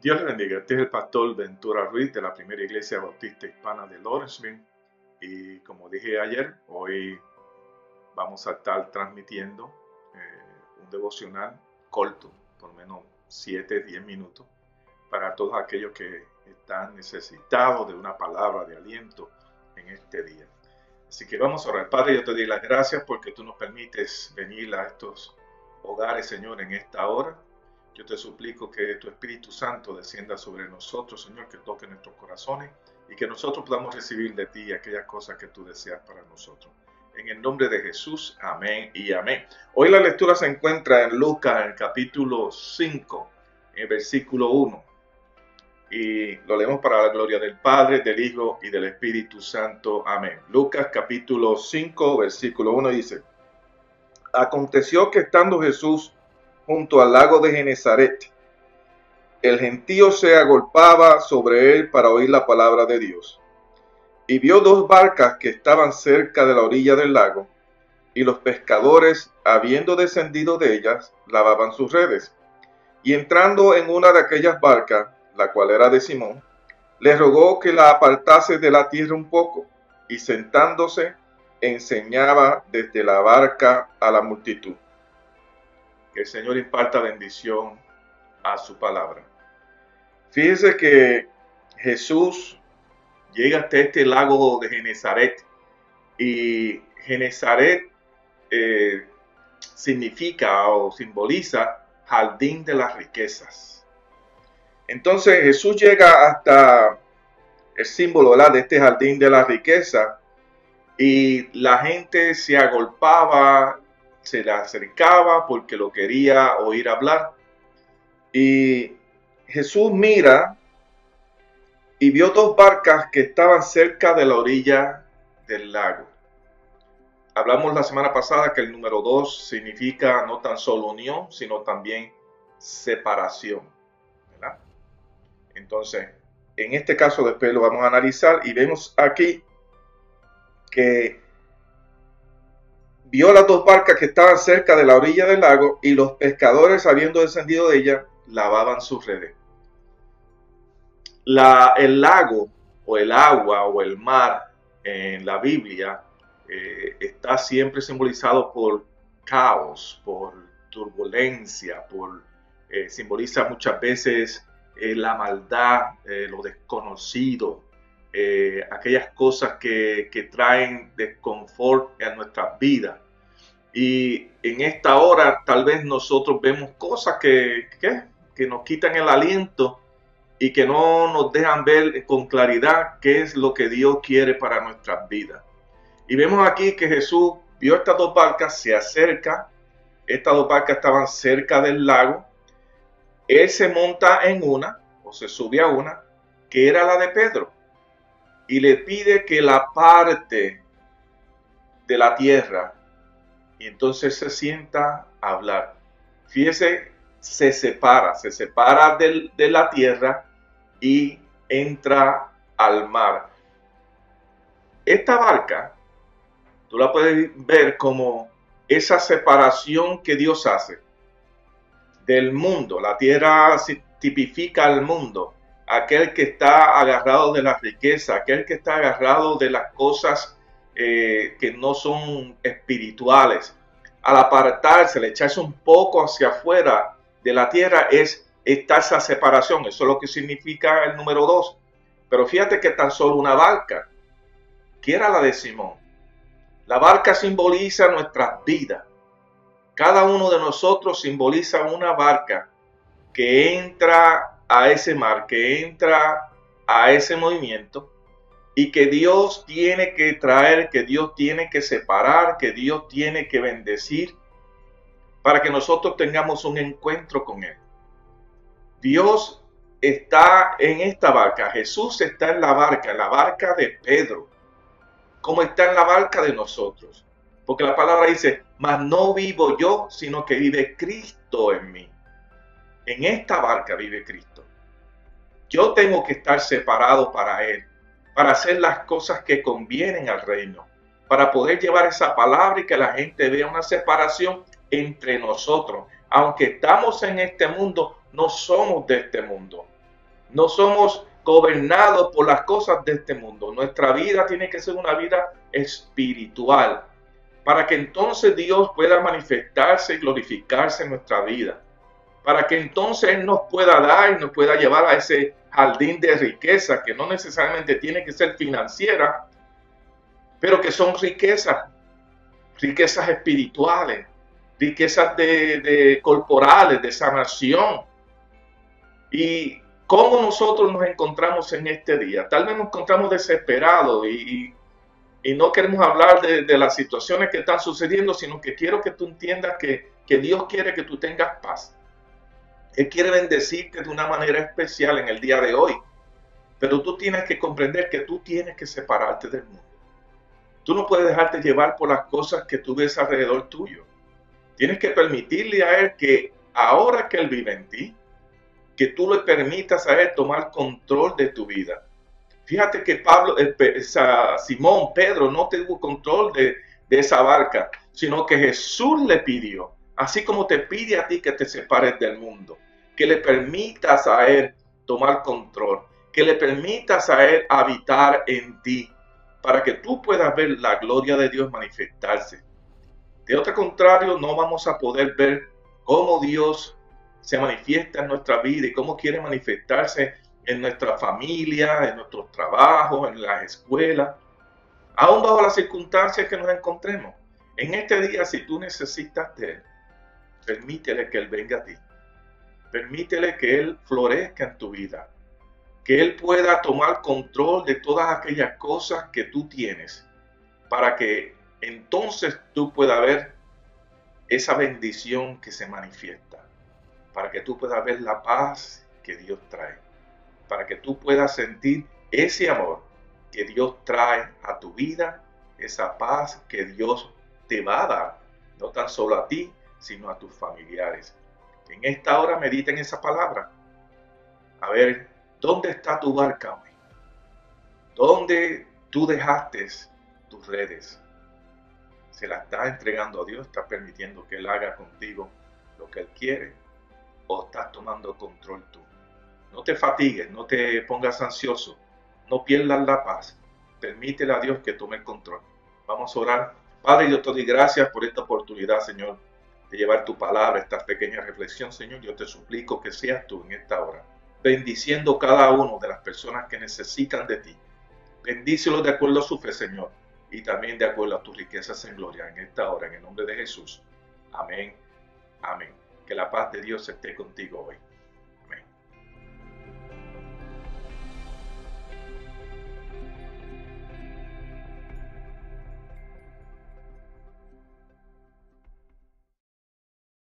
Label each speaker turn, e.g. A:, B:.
A: Dios le bendiga. Este es el pastor Ventura Ruiz de la primera iglesia bautista hispana de Lawrenceville. Y como dije ayer, hoy vamos a estar transmitiendo eh, un devocional corto, por menos 7, 10 minutos, para todos aquellos que están necesitados de una palabra de aliento en este día. Así que vamos a orar. Padre, yo te doy las gracias porque tú nos permites venir a estos hogares, Señor, en esta hora yo te suplico que tu Espíritu Santo descienda sobre nosotros, Señor, que toque nuestros corazones y que nosotros podamos recibir de ti aquellas cosas que tú deseas para nosotros. En el nombre de Jesús, amén y amén. Hoy la lectura se encuentra en Lucas, en capítulo 5, en el versículo 1. Y lo leemos para la gloria del Padre, del Hijo y del Espíritu Santo. Amén. Lucas capítulo 5, versículo 1 dice, Aconteció que estando Jesús junto al lago de Genezaret. El gentío se agolpaba sobre él para oír la palabra de Dios. Y vio dos barcas que estaban cerca de la orilla del lago, y los pescadores, habiendo descendido de ellas, lavaban sus redes. Y entrando en una de aquellas barcas, la cual era de Simón, le rogó que la apartase de la tierra un poco, y sentándose, enseñaba desde la barca a la multitud. Que el Señor imparta bendición a su palabra. Fíjense que Jesús llega hasta este lago de Genezaret y Genezaret eh, significa o simboliza jardín de las riquezas. Entonces Jesús llega hasta el símbolo de este jardín de la riqueza y la gente se agolpaba se le acercaba porque lo quería oír hablar. Y Jesús mira y vio dos barcas que estaban cerca de la orilla del lago. Hablamos la semana pasada que el número dos significa no tan solo unión, sino también separación. Entonces, en este caso después lo vamos a analizar y vemos aquí que vio las dos barcas que estaban cerca de la orilla del lago y los pescadores, habiendo descendido de ella, lavaban sus redes. El lago o el agua o el mar en la Biblia eh, está siempre simbolizado por caos, por turbulencia, por eh, simboliza muchas veces eh, la maldad, lo desconocido, eh, aquellas cosas que, que, traen desconfort a nuestras vidas. Y en esta hora tal vez nosotros vemos cosas que, que, que nos quitan el aliento y que no nos dejan ver con claridad qué es lo que Dios quiere para nuestras vidas. Y vemos aquí que Jesús vio estas dos barcas, se acerca, estas dos barcas estaban cerca del lago, él se monta en una, o se sube a una, que era la de Pedro y le pide que la parte de la tierra y entonces se sienta a hablar. Fíjese, se separa, se separa de la tierra y entra al mar. Esta barca, tú la puedes ver como esa separación que Dios hace del mundo. La tierra tipifica al mundo aquel que está agarrado de la riqueza, aquel que está agarrado de las cosas eh, que no son espirituales. Al apartarse, al echarse un poco hacia afuera de la tierra, es está esa separación. Eso es lo que significa el número dos. Pero fíjate que tan solo una barca, que era la de Simón. La barca simboliza nuestras vidas. Cada uno de nosotros simboliza una barca que entra a ese mar, que entra a ese movimiento y que Dios tiene que traer, que Dios tiene que separar, que Dios tiene que bendecir para que nosotros tengamos un encuentro con Él. Dios está en esta barca, Jesús está en la barca, en la barca de Pedro, como está en la barca de nosotros. Porque la palabra dice, mas no vivo yo, sino que vive Cristo en mí. En esta barca vive Cristo. Yo tengo que estar separado para Él, para hacer las cosas que convienen al reino, para poder llevar esa palabra y que la gente vea una separación entre nosotros. Aunque estamos en este mundo, no somos de este mundo. No somos gobernados por las cosas de este mundo. Nuestra vida tiene que ser una vida espiritual para que entonces Dios pueda manifestarse y glorificarse en nuestra vida. Para que entonces Él nos pueda dar y nos pueda llevar a ese jardín de riqueza que no necesariamente tiene que ser financiera, pero que son riquezas, riquezas espirituales, riquezas de, corporales, de sanación. Y cómo nosotros nos encontramos en este día. Tal vez nos encontramos desesperados y, no queremos hablar de, las situaciones que están sucediendo, sino que quiero que tú entiendas que, que Dios quiere que tú tengas paz. Él quiere bendecirte de una manera especial en el día de hoy. Pero tú tienes que comprender que tú tienes que separarte del mundo. Tú no puedes dejarte llevar por las cosas que tú ves alrededor tuyo. Tienes que permitirle a Él que ahora que Él vive en ti, que tú le permitas a Él tomar control de tu vida. Fíjate que Pablo, eh, Simón, Pedro no tuvo control de, de esa barca, sino que Jesús le pidió, así como te pide a ti que te separes del mundo, que le permitas a Él tomar control, que le permitas a Él habitar en ti, para que tú puedas ver la gloria de Dios manifestarse. De otro contrario, no vamos a poder ver cómo Dios se manifiesta en nuestra vida y cómo quiere manifestarse en nuestra familia, en nuestros trabajos, en las escuelas, aún bajo las circunstancias que nos encontremos. En este día, si tú necesitas de Él, permítele que Él venga a ti. Permítele que Él florezca en tu vida. Que Él pueda tomar control de todas aquellas cosas que tú tienes para que entonces tú puedas ver esa bendición que se manifiesta, para que tú puedas ver la paz que Dios trae, para que tú puedas sentir ese amor que Dios trae a tu vida, esa paz que Dios te va a dar, no tan solo a ti, sino a tus familiares. En esta hora medita en esa palabra. A ver, ¿dónde está tu barca hoy? ¿Dónde tú dejaste tus redes? se la estás entregando a Dios, estás permitiendo que Él haga contigo lo que Él quiere o estás tomando control tú. No te fatigues, no te pongas ansioso, no pierdas la paz. Permítele a Dios que tome el control. Vamos a orar. Padre, yo te doy gracias por esta oportunidad, Señor, de llevar tu palabra, esta pequeña reflexión, Señor. Yo te suplico que seas tú en esta hora, bendiciendo cada uno de las personas que necesitan de ti. Bendícelos de acuerdo a su fe, Señor y también de acuerdo a tus riquezas en gloria en esta hora, en el nombre de Jesús. Amén. Amén. Que la paz de Dios esté contigo hoy.